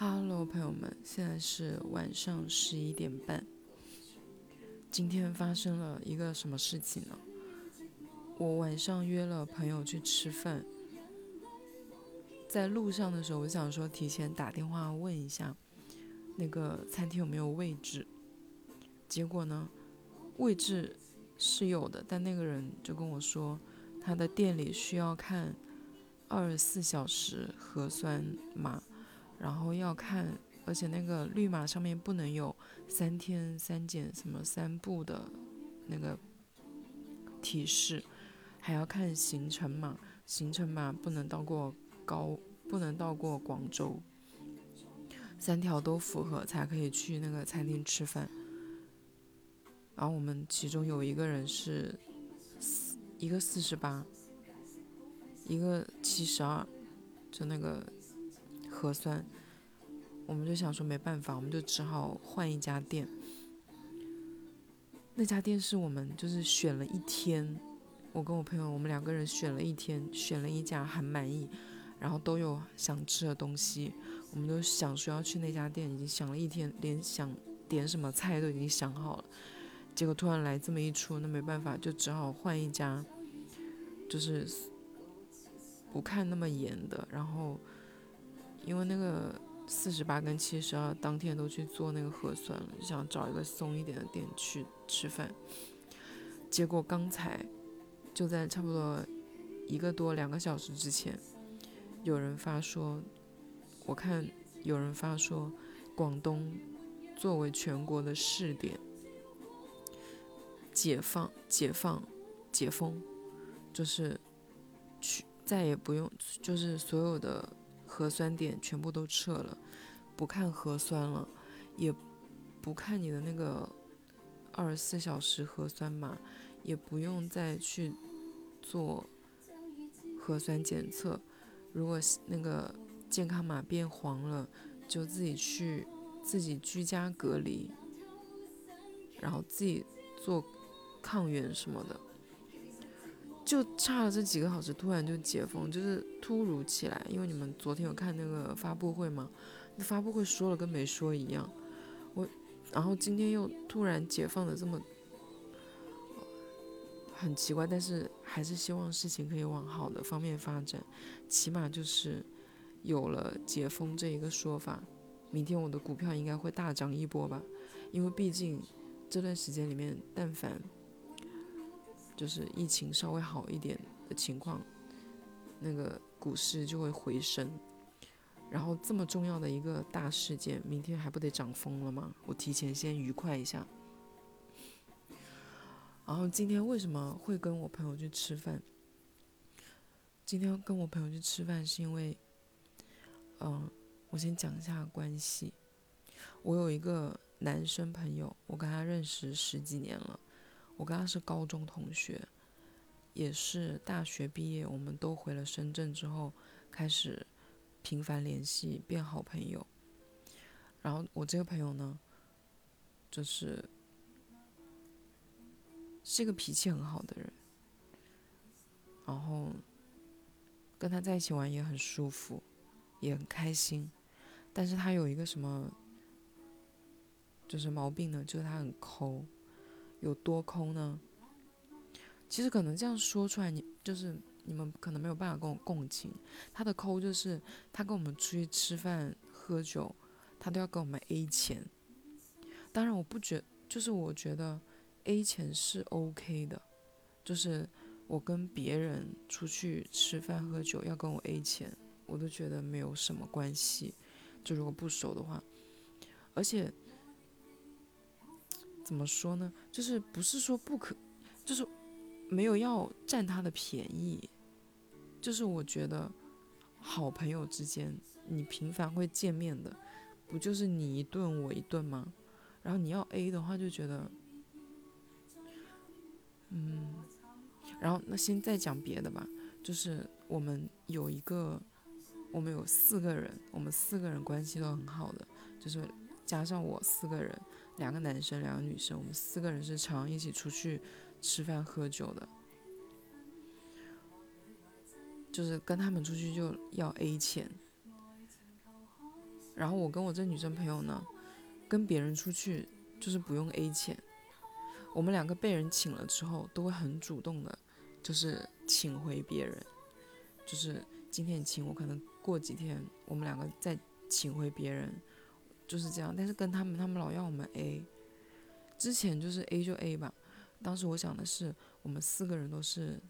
Hello，朋友们，现在是晚上十一点半。今天发生了一个什么事情呢？我晚上约了朋友去吃饭，在路上的时候，我想说提前打电话问一下那个餐厅有没有位置。结果呢，位置是有的，但那个人就跟我说，他的店里需要看二十四小时核酸码。然后要看，而且那个绿码上面不能有三天三检什么三步的那个提示，还要看行程码，行程码不能到过高，不能到过广州，三条都符合才可以去那个餐厅吃饭。然后我们其中有一个人是一个四十八，一个七十二，就那个。核酸，我们就想说没办法，我们就只好换一家店。那家店是我们就是选了一天，我跟我朋友我们两个人选了一天，选了一家很满意，然后都有想吃的东西，我们都想说要去那家店，已经想了一天，连想点什么菜都已经想好了。结果突然来这么一出，那没办法，就只好换一家，就是不看那么严的，然后。因为那个四十八跟七十二当天都去做那个核酸了，想找一个松一点的店去吃饭。结果刚才就在差不多一个多两个小时之前，有人发说，我看有人发说，广东作为全国的试点，解放、解放、解封，就是去再也不用，就是所有的。核酸点全部都撤了，不看核酸了，也不看你的那个二十四小时核酸码，也不用再去做核酸检测。如果那个健康码变黄了，就自己去自己居家隔离，然后自己做抗原什么的。就差了这几个小时，突然就解封，就是突如其来。因为你们昨天有看那个发布会吗？那发布会说了跟没说一样。我，然后今天又突然解放的这么，很奇怪。但是还是希望事情可以往好的方面发展，起码就是有了解封这一个说法，明天我的股票应该会大涨一波吧。因为毕竟这段时间里面，但凡。就是疫情稍微好一点的情况，那个股市就会回升。然后这么重要的一个大事件，明天还不得涨疯了吗？我提前先愉快一下。然后今天为什么会跟我朋友去吃饭？今天跟我朋友去吃饭是因为，嗯，我先讲一下关系。我有一个男生朋友，我跟他认识十几年了。我跟他是高中同学，也是大学毕业，我们都回了深圳之后，开始频繁联系，变好朋友。然后我这个朋友呢，就是是一个脾气很好的人，然后跟他在一起玩也很舒服，也很开心。但是他有一个什么，就是毛病呢？就是他很抠。有多抠呢？其实可能这样说出来，你就是你们可能没有办法跟我共情。他的抠就是，他跟我们出去吃饭喝酒，他都要跟我们 A 钱。当然，我不觉，就是我觉得 A 钱是 OK 的，就是我跟别人出去吃饭喝酒要跟我 A 钱，我都觉得没有什么关系。就如果不熟的话，而且。怎么说呢？就是不是说不可，就是没有要占他的便宜。就是我觉得，好朋友之间，你频繁会见面的，不就是你一顿我一顿吗？然后你要 A 的话，就觉得，嗯，然后那先再讲别的吧。就是我们有一个，我们有四个人，我们四个人关系都很好的，就是加上我四个人。两个男生，两个女生，我们四个人是常一起出去吃饭喝酒的，就是跟他们出去就要 A 钱。然后我跟我这女生朋友呢，跟别人出去就是不用 A 钱，我们两个被人请了之后，都会很主动的，就是请回别人，就是今天请我，可能过几天我们两个再请回别人，就是这样。但是跟他们，他们老要我们 A，之前就是 A 就 A 吧。当时我想的是，我们四个人都是，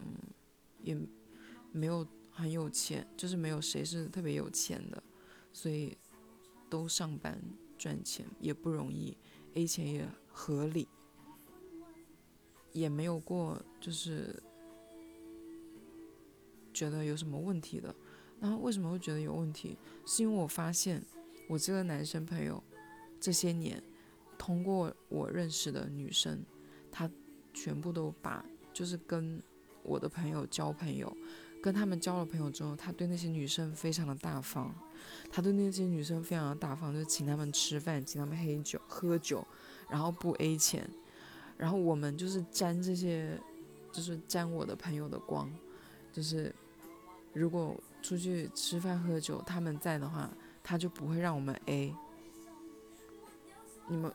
嗯，也没有很有钱，就是没有谁是特别有钱的，所以都上班赚钱也不容易，A 钱也合理，也没有过就是觉得有什么问题的。然后为什么会觉得有问题？是因为我发现我这个男生朋友这些年。通过我认识的女生，他全部都把就是跟我的朋友交朋友，跟他们交了朋友之后，他对那些女生非常的大方，他对那些女生非常的大方，就请他们吃饭，请他们喝酒喝酒，然后不 A 钱，然后我们就是沾这些，就是沾我的朋友的光，就是如果出去吃饭喝酒，他们在的话，他就不会让我们 A，你们。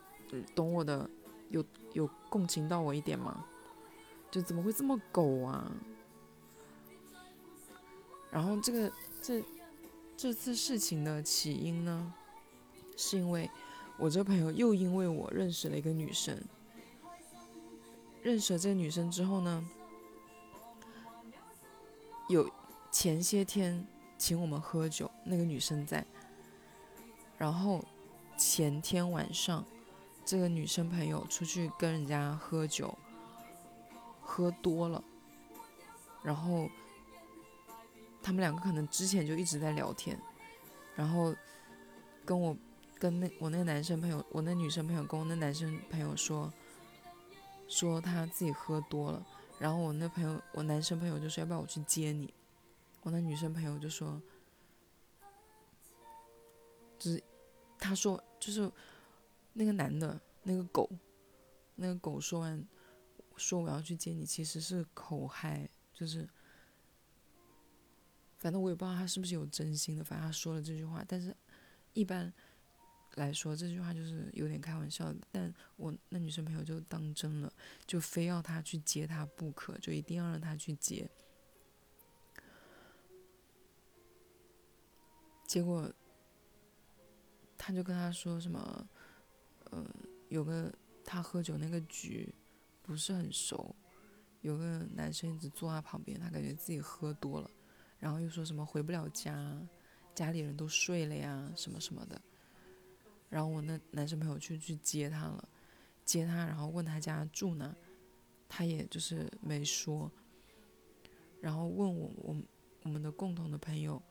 懂我的，有有共情到我一点吗？就怎么会这么狗啊？然后这个这这次事情的起因呢，是因为我这朋友又因为我认识了一个女生，认识了这个女生之后呢，有前些天请我们喝酒，那个女生在，然后前天晚上。这个女生朋友出去跟人家喝酒，喝多了，然后他们两个可能之前就一直在聊天，然后跟我跟那我那个男生朋友，我那女生朋友跟我那男生朋友说，说他自己喝多了，然后我那朋友我男生朋友就说要不要我去接你，我那女生朋友就说，就是他说就是。那个男的，那个狗，那个狗说完，说我要去接你，其实是口嗨，就是，反正我也不知道他是不是有真心的，反正他说了这句话，但是，一般来说这句话就是有点开玩笑的，但我那女生朋友就当真了，就非要他去接他不可，就一定要让他去接，结果，他就跟他说什么。嗯，有个他喝酒那个局不是很熟，有个男生一直坐他旁边，他感觉自己喝多了，然后又说什么回不了家，家里人都睡了呀，什么什么的。然后我那男生朋友去去接他了，接他，然后问他家住哪，他也就是没说。然后问我我我们的共同的朋友，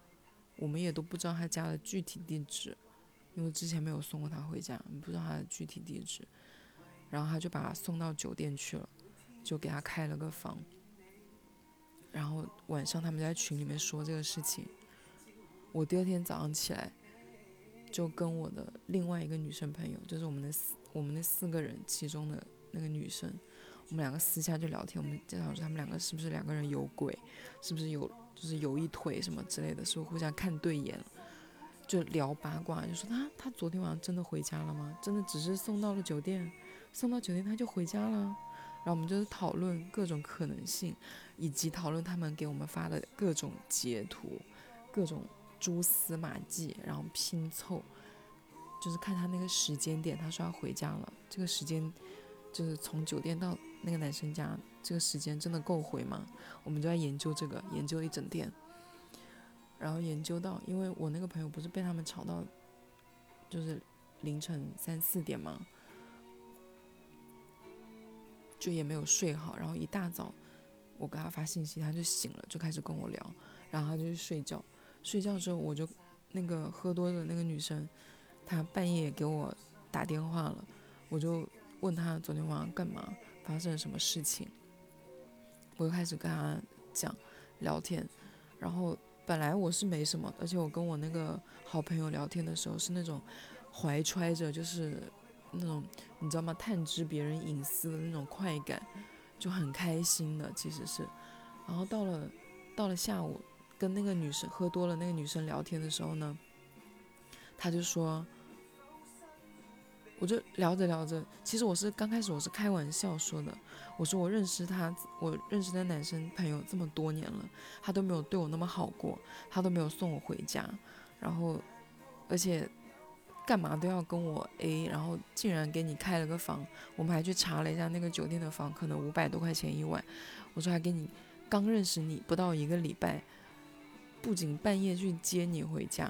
我们也都不知道他家的具体地址。因为之前没有送过他回家，不知道他的具体地址，然后他就把他送到酒店去了，就给他开了个房。然后晚上他们在群里面说这个事情，我第二天早上起来，就跟我的另外一个女生朋友，就是我们的四我们那四个人其中的那个女生，我们两个私下就聊天，我们经常说他们两个是不是两个人有鬼，是不是有就是有一腿什么之类的，是不是互相看对眼了。就聊八卦，就说他他昨天晚上真的回家了吗？真的只是送到了酒店，送到酒店他就回家了。然后我们就是讨论各种可能性，以及讨论他们给我们发的各种截图，各种蛛丝马迹，然后拼凑，就是看他那个时间点，他说要回家了，这个时间就是从酒店到那个男生家，这个时间真的够回吗？我们就在研究这个，研究一整天。然后研究到，因为我那个朋友不是被他们吵到，就是凌晨三四点嘛，就也没有睡好。然后一大早，我给他发信息，他就醒了，就开始跟我聊。然后他就去睡觉，睡觉之后我就那个喝多的那个女生，她半夜给我打电话了，我就问她昨天晚上干嘛，发生了什么事情。我就开始跟她讲聊天，然后。本来我是没什么，而且我跟我那个好朋友聊天的时候是那种怀揣着就是那种你知道吗？探知别人隐私的那种快感，就很开心的其实是。然后到了到了下午，跟那个女生喝多了那个女生聊天的时候呢，她就说，我就聊着聊着，其实我是刚开始我是开玩笑说的，我说我认识他，我认识的男生朋友这么多年了，他都没有对我那么好过，他都没有送我回家，然后而且干嘛都要跟我 A，然后竟然给你开了个房，我们还去查了一下那个酒店的房，可能五百多块钱一晚，我说还给你刚认识你不到一个礼拜。不仅半夜去接你回家，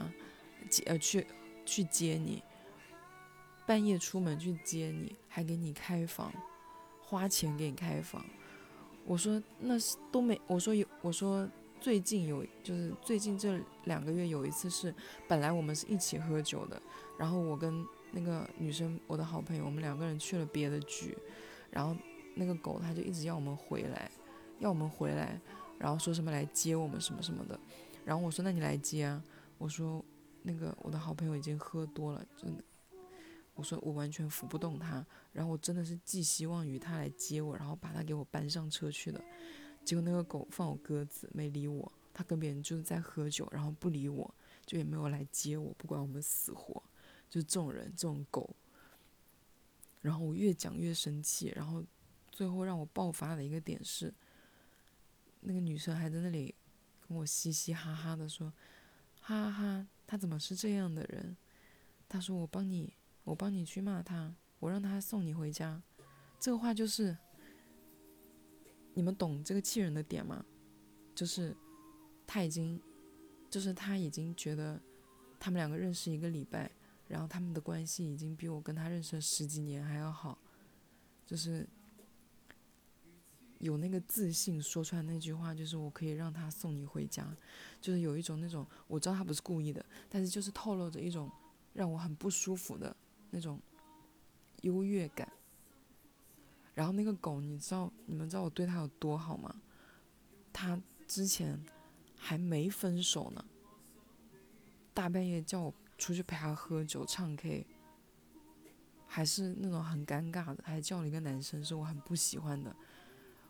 接呃去去接你，半夜出门去接你，还给你开房，花钱给你开房。我说那是都没，我说有，我说最近有，就是最近这两个月有一次是，本来我们是一起喝酒的，然后我跟那个女生，我的好朋友，我们两个人去了别的局，然后那个狗他就一直要我们回来，要我们回来，然后说什么来接我们什么什么的。然后我说：“那你来接啊！”我说：“那个我的好朋友已经喝多了，真的。”我说：“我完全扶不动他。”然后我真的是寄希望于他来接我，然后把他给我搬上车去的。结果那个狗放我鸽子，没理我。他跟别人就是在喝酒，然后不理我，就也没有来接我，不管我们死活。就这种人，这种狗。然后我越讲越生气，然后最后让我爆发的一个点是，那个女生还在那里。跟我嘻嘻哈哈的说，哈哈哈，他怎么是这样的人？他说我帮你，我帮你去骂他，我让他送你回家。这个话就是，你们懂这个气人的点吗？就是他已经，就是他已经觉得他们两个认识一个礼拜，然后他们的关系已经比我跟他认识十几年还要好，就是。有那个自信说出来那句话，就是我可以让他送你回家，就是有一种那种我知道他不是故意的，但是就是透露着一种让我很不舒服的那种优越感。然后那个狗，你知道你们知道我对它有多好吗？它之前还没分手呢，大半夜叫我出去陪他喝酒唱 K，还是那种很尴尬的，还叫了一个男生，是我很不喜欢的。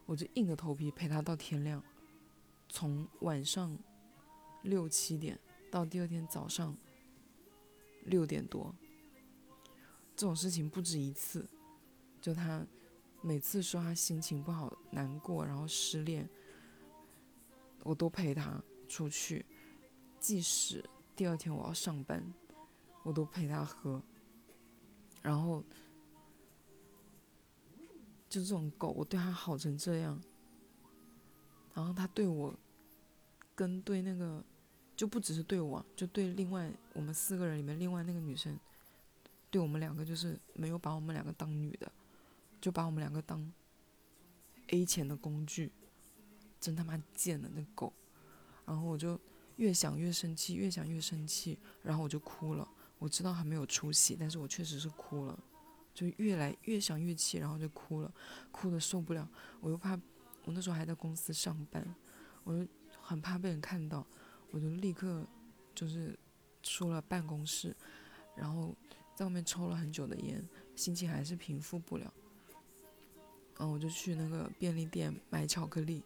我就硬着头皮陪他到天亮，从晚上六七点到第二天早上六点多。这种事情不止一次，就他每次说他心情不好、难过，然后失恋，我都陪他出去，即使第二天我要上班，我都陪他喝，然后。就这种狗，我对他好成这样，然后他对我，跟对那个，就不只是对我，就对另外我们四个人里面另外那个女生，对我们两个就是没有把我们两个当女的，就把我们两个当 A 钱的工具，真他妈贱的那狗，然后我就越想越生气，越想越生气，然后我就哭了。我知道还没有出息，但是我确实是哭了。就越来越想越气，然后就哭了，哭的受不了。我又怕，我那时候还在公司上班，我就很怕被人看到，我就立刻就是出了办公室，然后在外面抽了很久的烟，心情还是平复不了。然后我就去那个便利店买巧克力，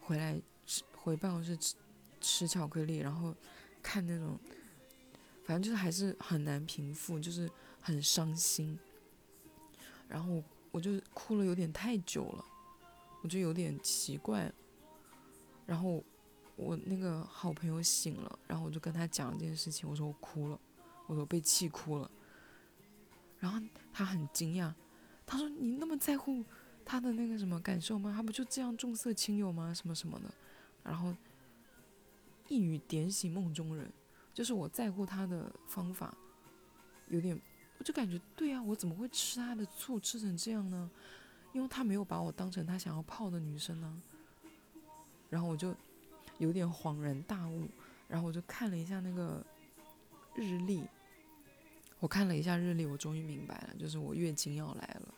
回来吃回办公室吃吃巧克力，然后看那种，反正就是还是很难平复，就是很伤心。然后我就哭了有点太久了，我就有点奇怪。然后我那个好朋友醒了，然后我就跟他讲这件事情，我说我哭了，我说被气哭了。然后他很惊讶，他说你那么在乎他的那个什么感受吗？他不就这样重色轻友吗？什么什么的。然后一语点醒梦中人，就是我在乎他的方法有点。我就感觉对呀，我怎么会吃他的醋吃成这样呢？因为他没有把我当成他想要泡的女生呢。然后我就有点恍然大悟，然后我就看了一下那个日历，我看了一下日历，我终于明白了，就是我月经要来了。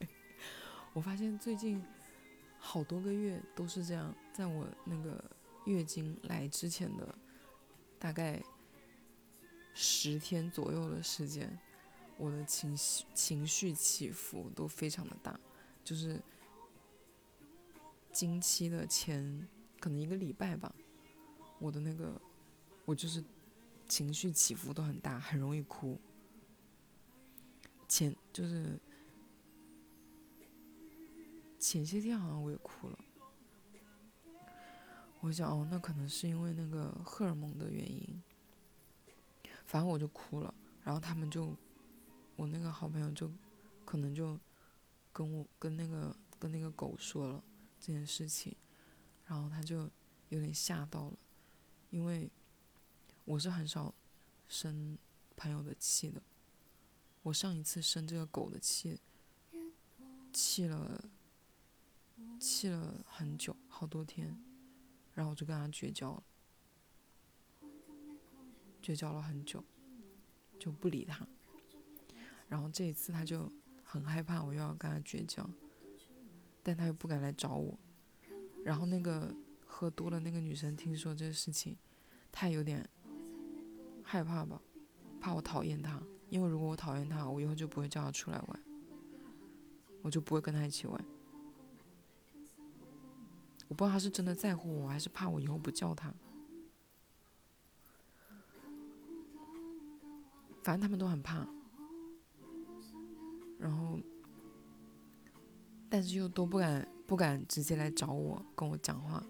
我发现最近好多个月都是这样，在我那个月经来之前的大概十天左右的时间。我的情绪情绪起伏都非常的大，就是经期的前可能一个礼拜吧，我的那个我就是情绪起伏都很大，很容易哭。前就是前些天好像我也哭了，我想哦，那可能是因为那个荷尔蒙的原因。反正我就哭了，然后他们就，我那个好朋友就，可能就跟我跟那个跟那个狗说了这件事情，然后他就有点吓到了，因为我是很少生朋友的气的，我上一次生这个狗的气，气了气了很久，好多天，然后我就跟他绝交了。绝交了很久，就不理他。然后这一次他就很害怕我又要跟他绝交，但他又不敢来找我。然后那个喝多了那个女生听说这个事情，她有点害怕吧，怕我讨厌他。因为如果我讨厌他，我以后就不会叫他出来玩，我就不会跟他一起玩。我不知道他是真的在乎我，还是怕我以后不叫他。反正他们都很怕，然后，但是又都不敢不敢直接来找我跟我讲话，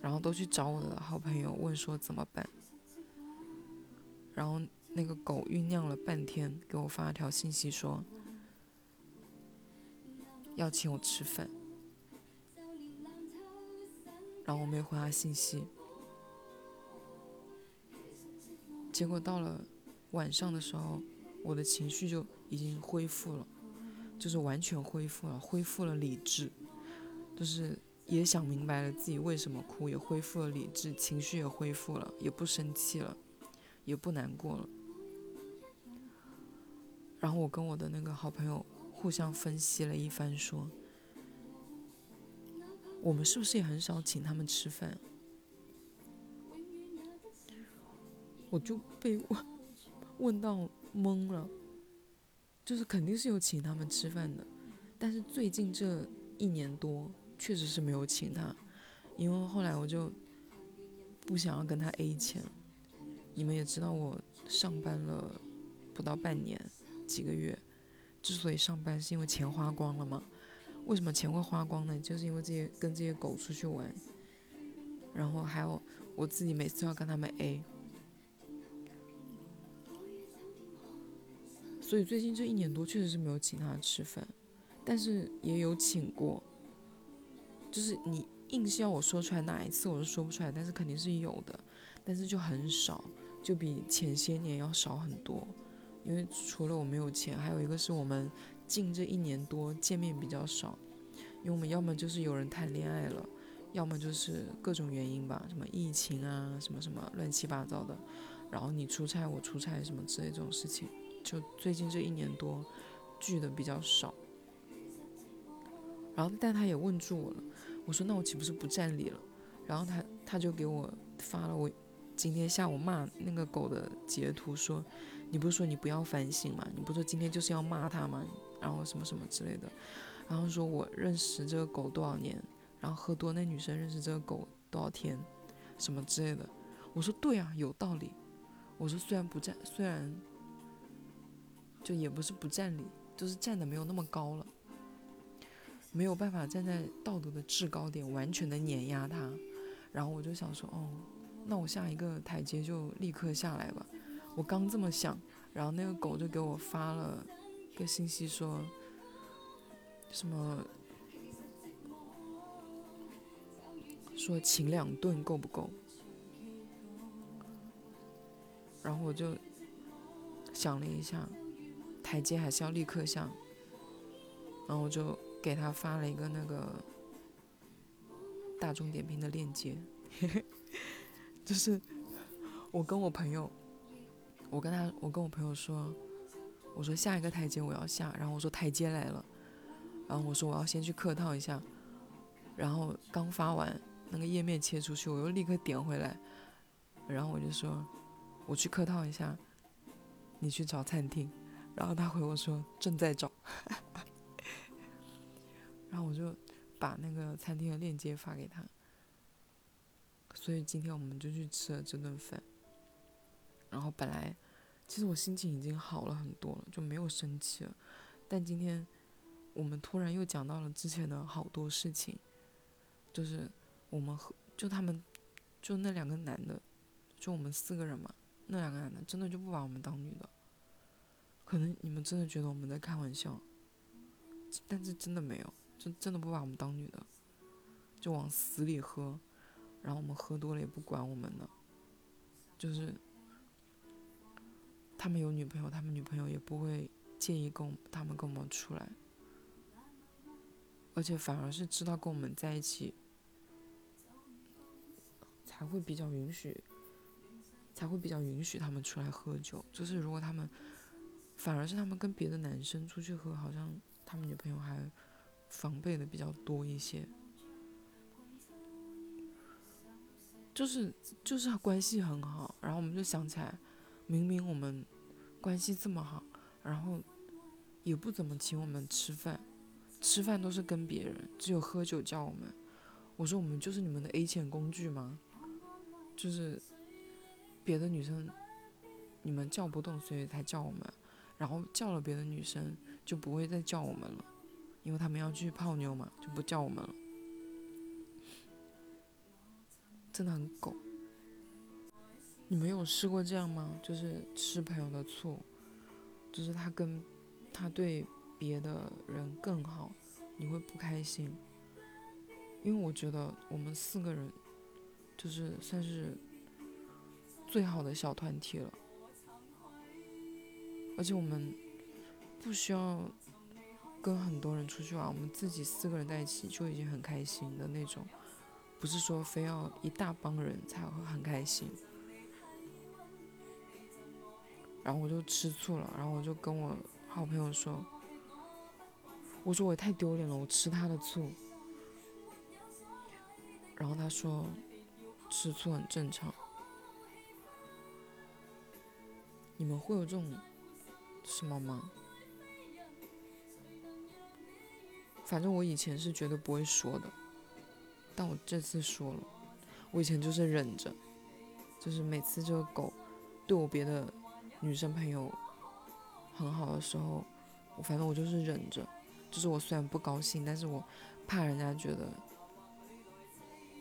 然后都去找我的好朋友问说怎么办。然后那个狗酝酿了半天，给我发了条信息说要请我吃饭，然后我没回他信息，结果到了。晚上的时候，我的情绪就已经恢复了，就是完全恢复了，恢复了理智，就是也想明白了自己为什么哭，也恢复了理智，情绪也恢复了，也不生气了，也不难过了。然后我跟我的那个好朋友互相分析了一番，说，我们是不是也很少请他们吃饭？我就被问。问到懵了，就是肯定是有请他们吃饭的，但是最近这一年多确实是没有请他，因为后来我就不想要跟他 A 钱。你们也知道我上班了不到半年几个月，之所以上班是因为钱花光了嘛。为什么钱会花光呢？就是因为这些跟这些狗出去玩，然后还有我自己每次要跟他们 A。所以最近这一年多确实是没有请他吃饭，但是也有请过。就是你硬是要我说出来哪一次，我都说不出来，但是肯定是有的，但是就很少，就比前些年要少很多。因为除了我没有钱，还有一个是我们近这一年多见面比较少，因为我们要么就是有人谈恋爱了，要么就是各种原因吧，什么疫情啊，什么什么乱七八糟的，然后你出差我出差什么之类这种事情。就最近这一年多，聚的比较少。然后，但他也问住我了。我说：“那我岂不是不占理了？”然后他他就给我发了我今天下午骂那个狗的截图，说：“你不是说你不要反省吗？你不是说今天就是要骂他吗？然后什么什么之类的。然后说我认识这个狗多少年，然后喝多那女生认识这个狗多少天，什么之类的。我说对啊，有道理。我说虽然不占，虽然。就也不是不占理，就是站的没有那么高了，没有办法站在道德的制高点完全的碾压他。然后我就想说，哦，那我下一个台阶就立刻下来吧。我刚这么想，然后那个狗就给我发了个信息说，什么说请两顿够不够？然后我就想了一下。台阶还是要立刻下，然后我就给他发了一个那个大众点评的链接，嘿 嘿就是我跟我朋友，我跟他，我跟我朋友说，我说下一个台阶我要下，然后我说台阶来了，然后我说我要先去客套一下，然后刚发完那个页面切出去，我又立刻点回来，然后我就说我去客套一下，你去找餐厅。然后他回我说正在找，然后我就把那个餐厅的链接发给他，所以今天我们就去吃了这顿饭。然后本来其实我心情已经好了很多了，就没有生气了。但今天我们突然又讲到了之前的好多事情，就是我们和就他们就那两个男的，就我们四个人嘛，那两个男的真的就不把我们当女的。可能你们真的觉得我们在开玩笑，但是真的没有，就真的不把我们当女的，就往死里喝，然后我们喝多了也不管我们了，就是他们有女朋友，他们女朋友也不会介意跟他们跟我们出来，而且反而是知道跟我们在一起，才会比较允许，才会比较允许他们出来喝酒，就是如果他们。反而是他们跟别的男生出去喝，好像他们女朋友还防备的比较多一些，就是就是关系很好，然后我们就想起来，明明我们关系这么好，然后也不怎么请我们吃饭，吃饭都是跟别人，只有喝酒叫我们。我说我们就是你们的 A 钱工具吗？就是别的女生你们叫不动，所以才叫我们。然后叫了别的女生就不会再叫我们了，因为他们要去泡妞嘛，就不叫我们了。真的很狗。你们有试过这样吗？就是吃朋友的醋，就是他跟他对别的人更好，你会不开心？因为我觉得我们四个人就是算是最好的小团体了。而且我们不需要跟很多人出去玩，我们自己四个人在一起就已经很开心的那种，不是说非要一大帮人才会很开心。然后我就吃醋了，然后我就跟我好朋友说：“我说我太丢脸了，我吃他的醋。”然后他说：“吃醋很正常。”你们会有这种？什么吗？反正我以前是绝对不会说的，但我这次说了。我以前就是忍着，就是每次这个狗对我别的女生朋友很好的时候，我反正我就是忍着。就是我虽然不高兴，但是我怕人家觉得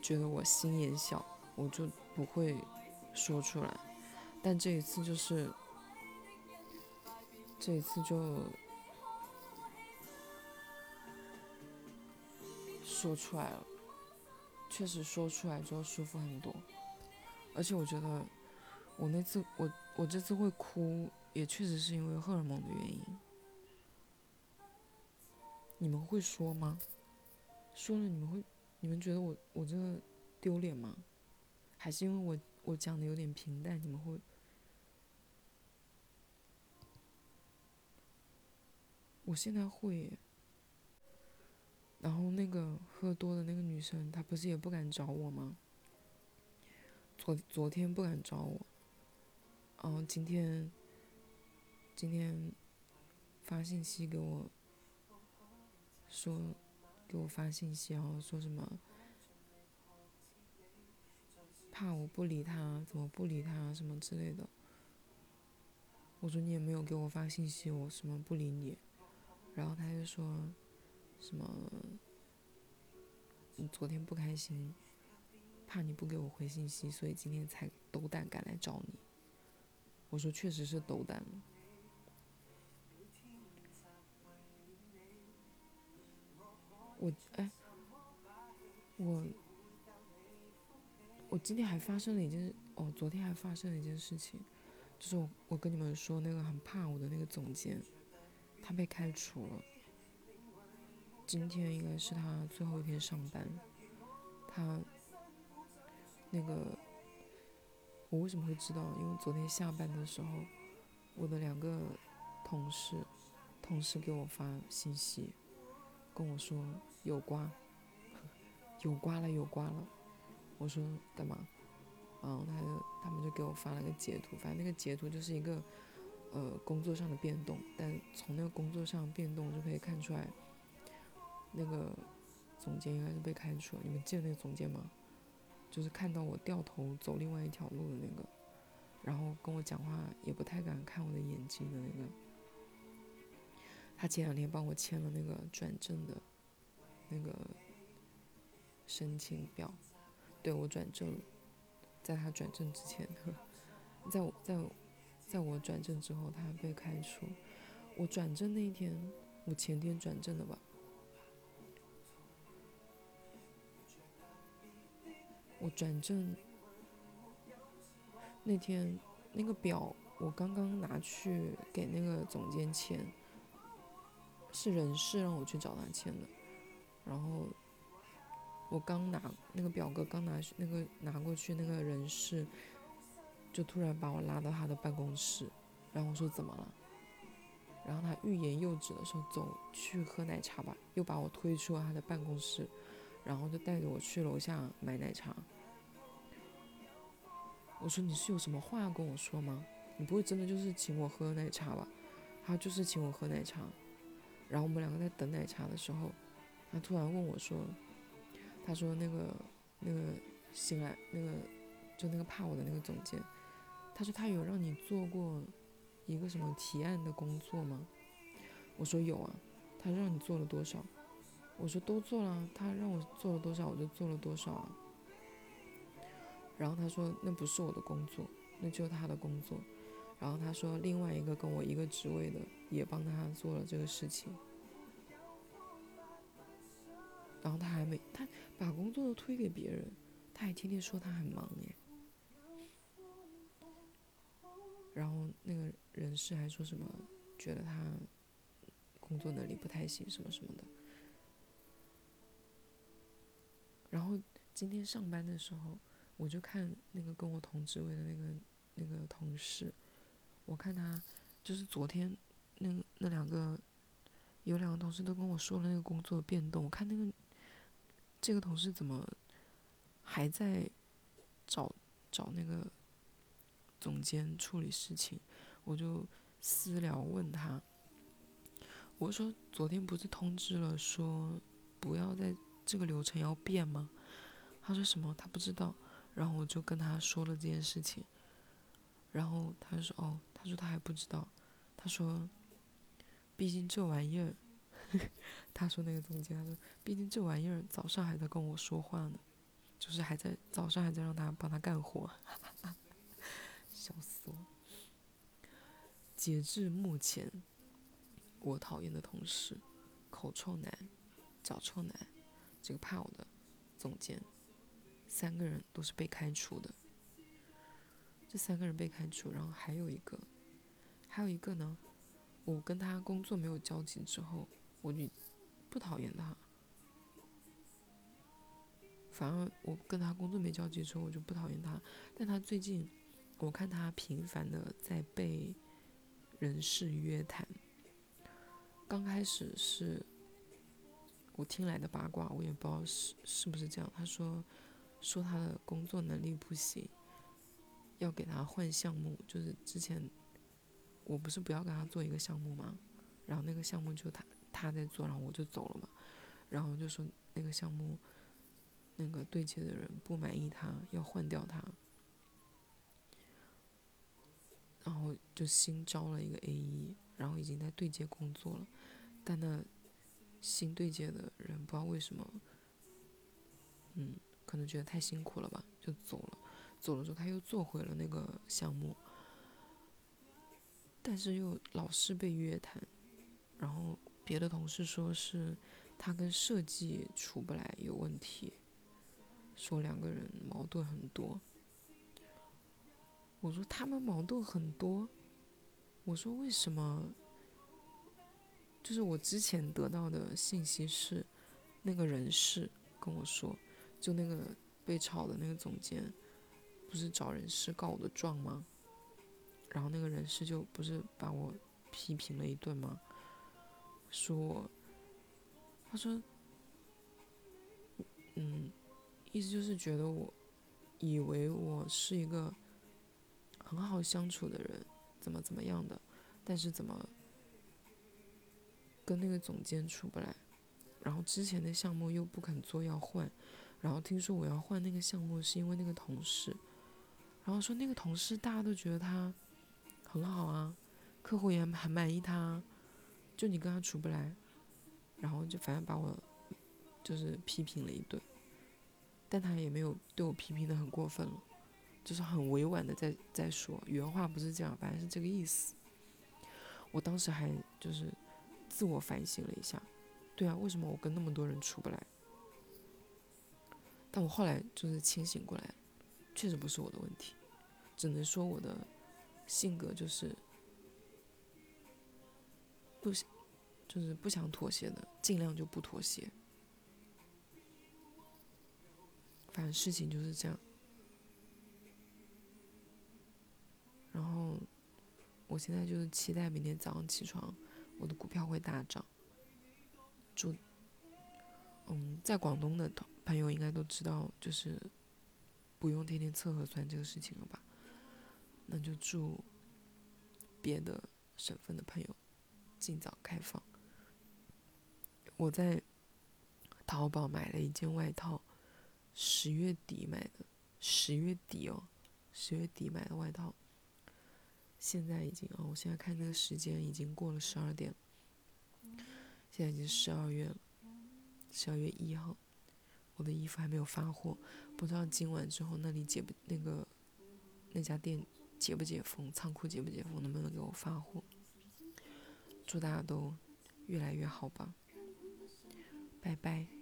觉得我心眼小，我就不会说出来。但这一次就是。这一次就说出来了，确实说出来之后舒服很多，而且我觉得我那次我我这次会哭，也确实是因为荷尔蒙的原因。你们会说吗？说了你们会，你们觉得我我这丢脸吗？还是因为我我讲的有点平淡，你们会？我现在会，然后那个喝多的那个女生，她不是也不敢找我吗？昨昨天不敢找我，然后今天，今天发信息给我，说给我发信息，然后说什么，怕我不理他，怎么不理他什么之类的。我说你也没有给我发信息，我什么不理你？然后他就说，什么，你昨天不开心，怕你不给我回信息，所以今天才斗胆赶来找你。我说确实是斗胆。我哎，我我今天还发生了一件哦，昨天还发生了一件事情，就是我我跟你们说那个很怕我的那个总监。他被开除了，今天应该是他最后一天上班。他那个，我为什么会知道？因为昨天下班的时候，我的两个同事同事给我发信息，跟我说有瓜，有瓜了，有瓜了。我说干嘛？然后他就他们就给我发了个截图，反正那个截图就是一个。呃，工作上的变动，但从那个工作上变动就可以看出来，那个总监应该是被开除了。你们记得那个总监吗？就是看到我掉头走另外一条路的那个。然后跟我讲话也不太敢看我的眼睛的那个。他前两天帮我签了那个转正的，那个申请表，对我转正，在他转正之前，呵在我在在我转正之后，他被开除。我转正那一天，我前天转正的吧。我转正那天，那个表我刚刚拿去给那个总监签，是人事让我去找他签的。然后我刚拿那个表格，刚拿那个拿过去，那个人事就突然把我拉到他的办公室，然后我说怎么了？然后他欲言又止的时候，走去喝奶茶吧，又把我推出了他的办公室。然后就带着我去楼下买奶茶。我说你是有什么话要跟我说吗？你不会真的就是请我喝奶茶吧？他就是请我喝奶茶。然后我们两个在等奶茶的时候，他突然问我说：“他说那个那个新来那个就那个怕我的那个总监，他说他有让你做过一个什么提案的工作吗？”我说有啊。他让你做了多少？我说都做了，他让我做了多少我就做了多少啊。然后他说那不是我的工作，那就是他的工作。然后他说另外一个跟我一个职位的也帮他做了这个事情。然后他还没他把工作都推给别人，他还天天说他很忙耶。然后那个人事还说什么觉得他工作能力不太行什么什么的。然后今天上班的时候，我就看那个跟我同职位的那个那个同事，我看他就是昨天那那两个有两个同事都跟我说了那个工作变动，我看那个这个同事怎么还在找找那个总监处理事情，我就私聊问他，我说昨天不是通知了说不要再。这个流程要变吗？他说什么？他不知道。然后我就跟他说了这件事情。然后他说：“哦，他说他还不知道。他说，毕竟这玩意儿，他说那个总监，他说，毕竟这玩意儿早上还在跟我说话呢，就是还在早上还在让他帮他干活，笑死我。截至目前，我讨厌的同事，口臭男，脚臭男。”这个怕我的总监，三个人都是被开除的。这三个人被开除，然后还有一个，还有一个呢，我跟他工作没有交集之后，我就不讨厌他。反而我跟他工作没交集之后，我就不讨厌他。但他最近，我看他频繁的在被人事约谈。刚开始是。我听来的八卦，我也不知道是是不是这样。他说，说他的工作能力不行，要给他换项目。就是之前我不是不要跟他做一个项目吗？然后那个项目就他他在做，然后我就走了嘛。然后就说那个项目那个对接的人不满意他，要换掉他。然后就新招了一个 A E，，然后已经在对接工作了，但那。新对接的人不知道为什么，嗯，可能觉得太辛苦了吧，就走了。走了之后，他又做回了那个项目，但是又老是被约谈。然后别的同事说是他跟设计处不来有问题，说两个人矛盾很多。我说他们矛盾很多，我说为什么？就是我之前得到的信息是，那个人事跟我说，就那个被炒的那个总监，不是找人事告我的状吗？然后那个人事就不是把我批评了一顿吗？说我，他说，嗯，意思就是觉得我，以为我是一个很好相处的人，怎么怎么样的，但是怎么？跟那个总监处不来，然后之前的项目又不肯做要换，然后听说我要换那个项目是因为那个同事，然后说那个同事大家都觉得他很好啊，客户也很满意他，就你跟他处不来，然后就反正把我就是批评了一顿，但他也没有对我批评的很过分了，就是很委婉的在在说，原话不是这样，反正是这个意思。我当时还就是自我反省了一下，对啊，为什么我跟那么多人处不来？但我后来就是清醒过来，确实不是我的问题，只能说我的性格就是不想，就是不想妥协的，尽量就不妥协。反正事情就是这样。然后我现在就是期待明天早上起床，我的股票会大涨。祝，嗯，在广东的。朋友应该都知道，就是不用天天测核酸这个事情了吧？那就祝别的省份的朋友尽早开放。我在淘宝买了一件外套，十月底买的，十月底哦，十月底买的外套，现在已经哦，我现在看那个时间已经过了十二点，现在已经十二月了，十二月一号。我的衣服还没有发货，不知道今晚之后那里解不那个那家店解不解封，仓库解不解封，能不能给我发货？祝大家都越来越好吧，拜拜。